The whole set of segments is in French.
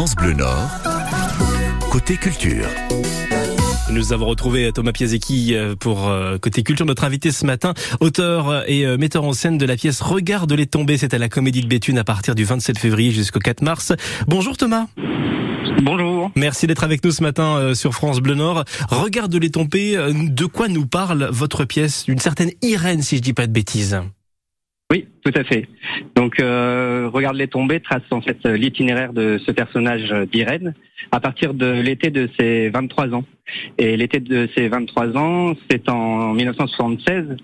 France Bleu Nord, côté culture. Nous avons retrouvé Thomas Piazecki euh, pour euh, Côté Culture, notre invité ce matin, auteur et euh, metteur en scène de la pièce Regarde les tomber. C'est à la Comédie de Béthune à partir du 27 février jusqu'au 4 mars. Bonjour Thomas. Bonjour. Merci d'être avec nous ce matin sur France Bleu Nord. Regarde les tomber. De quoi nous parle votre pièce? D'une certaine Irène, si je dis pas de bêtises. Tout à fait. Donc, euh, Regarde les tombées trace en fait l'itinéraire de ce personnage d'Irène à partir de l'été de ses 23 ans. Et l'été de ses 23 ans, c'est en 1976.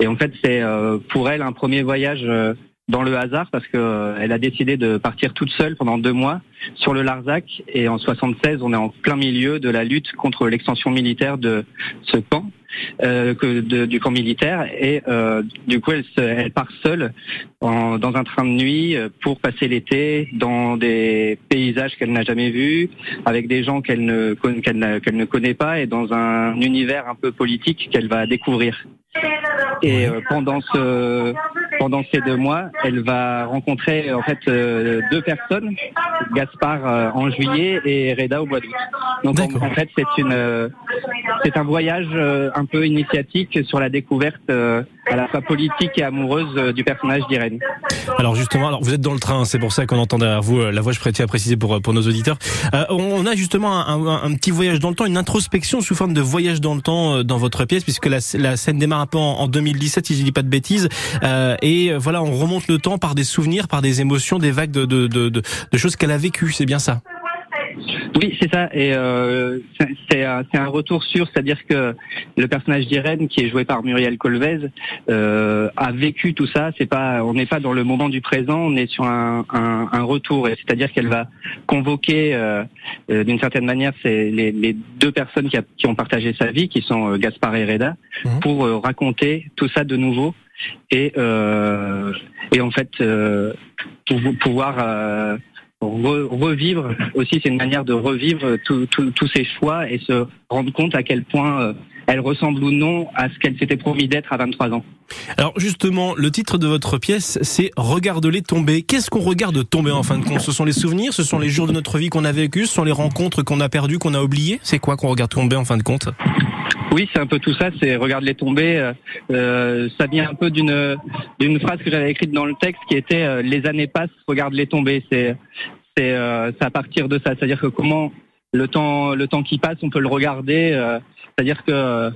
Et en fait, c'est euh, pour elle un premier voyage euh, dans le hasard parce qu'elle euh, a décidé de partir toute seule pendant deux mois sur le Larzac. Et en 76, on est en plein milieu de la lutte contre l'extension militaire de ce camp. Euh, que de, du camp militaire et euh, du coup elle, elle part seule en, dans un train de nuit pour passer l'été dans des paysages qu'elle n'a jamais vus, avec des gens qu'elle ne, qu'elle, qu'elle ne connaît pas et dans un univers un peu politique qu'elle va découvrir. Et euh, pendant ce pendant ces deux mois, elle va rencontrer en fait euh, deux personnes, Gaspard euh, en juillet et Reda au mois d'août. Donc en, en, fait, c'est une c'est un voyage un peu initiatique sur la découverte à la fois politique et amoureuse du personnage d'Irène. Alors justement, alors vous êtes dans le train, c'est pour ça qu'on entend derrière vous la voix. Je préfère à préciser pour pour nos auditeurs. on a justement un, un, petit voyage dans le temps, une introspection sous forme de voyage dans le temps dans votre pièce, puisque la, la scène démarre un peu en, 2017, si je dis pas de bêtises. Euh, et voilà, on remonte le temps par des souvenirs, par des émotions, des vagues de, de, de, de choses qu'elle a vécues. C'est bien ça? Oui, c'est ça. Et euh, c'est un retour sur, c'est-à-dire que le personnage d'Irène, qui est joué par Muriel Colvez, euh, a vécu tout ça. C'est pas, on n'est pas dans le moment du présent, on est sur un, un, un retour. C'est-à-dire qu'elle va convoquer, euh, euh, d'une certaine manière, c'est les, les, deux personnes qui, a, qui, ont partagé sa vie, qui sont euh, Gaspard et Reda, mmh. pour euh, raconter tout ça de nouveau et et en fait pour pouvoir revivre aussi, c'est une manière de revivre tous ces choix et se rendre compte à quel point euh, elle ressemble ou non à ce qu'elle s'était promis d'être à 23 ans. Alors justement, le titre de votre pièce, c'est Regarde-les tomber. Qu'est-ce qu'on regarde tomber en fin de compte? Ce sont les souvenirs, ce sont les jours de notre vie qu'on a vécu, ce sont les rencontres qu'on a perdues, qu'on a oubliées? C'est quoi qu'on regarde tomber en fin de compte? Oui, c'est un peu tout ça. C'est regarde les tomber. Euh, euh, ça vient un peu d'une d'une phrase que j'avais écrite dans le texte qui était euh, les années passent, regarde les tomber. C'est c'est à partir de ça. C'est-à-dire que comment le temps le temps qui passe, on peut le regarder. C'est-à-dire que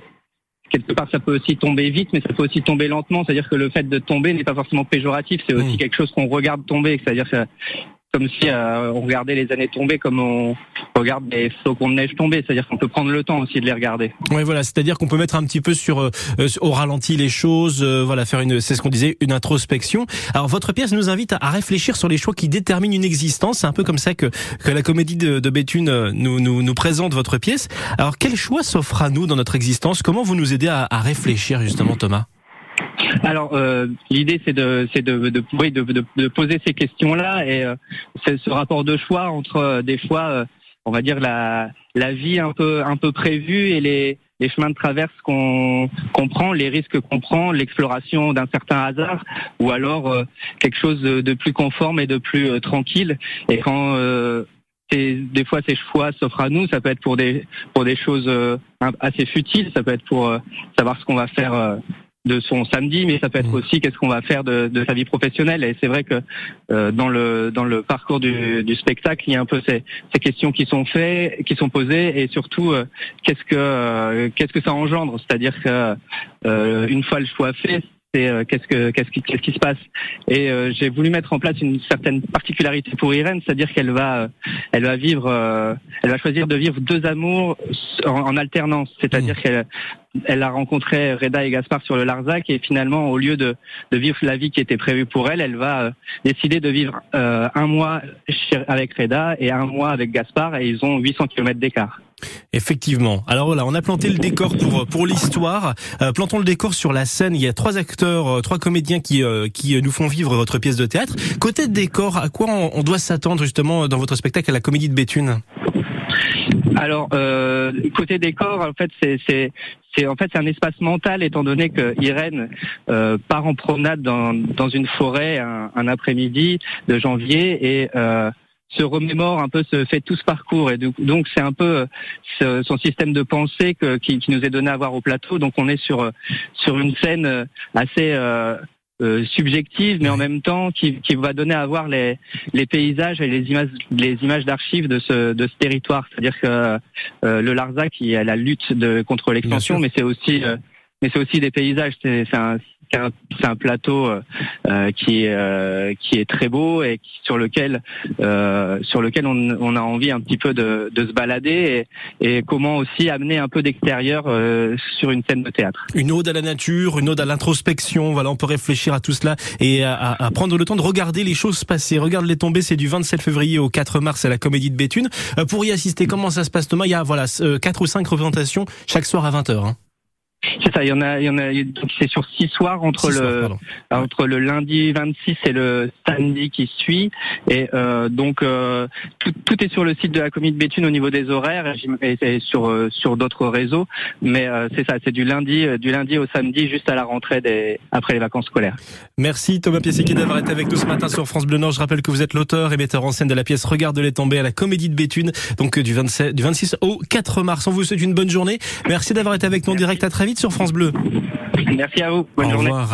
quelque part ça peut aussi tomber vite, mais ça peut aussi tomber lentement. C'est-à-dire que le fait de tomber n'est pas forcément péjoratif. C'est aussi mmh. quelque chose qu'on regarde tomber. C'est-à-dire que comme si euh, on regardait les années tomber comme on regarde des flocons de neige tomber, c'est-à-dire qu'on peut prendre le temps aussi de les regarder. Oui, voilà, c'est-à-dire qu'on peut mettre un petit peu sur euh, au ralenti les choses, euh, voilà, faire une, c'est ce qu'on disait, une introspection. Alors votre pièce nous invite à, réfléchir sur les choix qui déterminent une existence. C'est un peu comme ça que que la comédie de, de Béthune nous, nous nous présente votre pièce. Alors quel choix s'offre à nous dans notre existence? Comment vous nous aidez à, à réfléchir justement, Thomas? Alors euh, l'idée c'est de c'est de de, de, de, poser ces questions-là et euh, c'est ce rapport de choix entre euh, des euh, on va dire la la vie un peu un peu prévue et les les chemins de traverse qu'on qu'on prend, les risques qu'on prend, l'exploration d'un certain hasard, ou alors quelque chose de, de, plus conforme et de plus tranquille. Et quand des fois ces choix s'offrent à nous, ça peut être pour des pour des choses assez futiles, ça peut être pour savoir ce qu'on va faire de son samedi, mais ça peut être mmh. aussi qu'est-ce qu'on va faire de, de, sa vie professionnelle. Et c'est vrai que euh, dans le dans le parcours du, du, spectacle, il y a un peu ces, ces questions qui sont faites, qui sont posées, et surtout euh, qu'est-ce que euh, qu'est-ce que ça engendre? C'est-à-dire que une fois le choix fait, c'est qu'est-ce que qu'est-ce qui qu'est-ce qui se passe. Et j'ai voulu mettre en place une certaine particularité pour Irène, c'est-à-dire qu'elle va elle va vivre, elle va choisir de vivre deux amours en, en alternance, c'est-à-dire mmh. qu'elle elle a rencontré Reda et Gaspard sur le Larzac et finalement, au lieu de, de vivre la vie qui était prévue pour elle, elle va euh, décider de vivre euh, un mois avec Reda et un mois avec Gaspard et ils ont 800 km d'écart. Effectivement. Alors voilà, on a planté le décor pour pour l'histoire. Euh, plantons le décor sur la scène. Il y a trois acteurs, trois comédiens qui qui nous font vivre votre pièce de théâtre. Côté décor, à quoi on, doit s'attendre justement dans votre spectacle à la Comédie de Béthune? Alors euh, côté décor, en fait, c'est c'est en fait c'est un espace mental étant donné que Irène euh, part en promenade dans, dans une forêt un, un après-midi de janvier et euh, se remémore un peu, se fait tout ce parcours. Et donc c'est un peu son système de pensée qui, qui, nous est donné à voir au plateau. Donc on est sur sur une scène assez euh, subjective, mais en même temps qui, qui, va donner à voir les, les paysages et les images, les images d'archives de ce, de ce territoire. C'est-à-dire que euh, le Larzac, qui a la lutte de, contre l'extension, mais c'est aussi, euh, mais c'est aussi des paysages. C'est un, c'est un plateau euh, euh, qui est euh, qui est très beau et sur lequel sur lequel on, a envie un petit peu de, se balader et, comment aussi amener un peu d'extérieur sur une scène de théâtre. Une ode à la nature, une ode à l'introspection. Voilà, on peut réfléchir à tout cela et à, prendre le temps de regarder les choses passer. Regarde les tombées, c'est du 27 février au 4 mars à la Comédie de Béthune. pour y assister, comment ça se passe Thomas? Il y a voilà quatre ou cinq représentations chaque soir à 20h. C'est ça, il y en a, il y en a, c'est sur six soirs entre le entre le lundi 26 et le samedi qui suit, et euh, donc euh, tout, tout, est sur le site de la Comédie de Béthune au niveau des horaires et, sur euh, sur d'autres réseaux, mais euh, c'est ça, c'est du lundi du lundi au samedi juste à la rentrée des après les vacances scolaires. Merci Thomas Piessiquet d'avoir été avec nous ce matin sur France Bleu Nord. Je rappelle que vous êtes l'auteur et metteur en scène de la pièce Regarde les tomber à la Comédie de Béthune, donc du 27 du 26 au 4 mars. On vous souhaite une bonne journée. Merci d'avoir été avec nous en direct. À très vite sur France Bleu. Merci à vous. Bonne Au journée. Revoir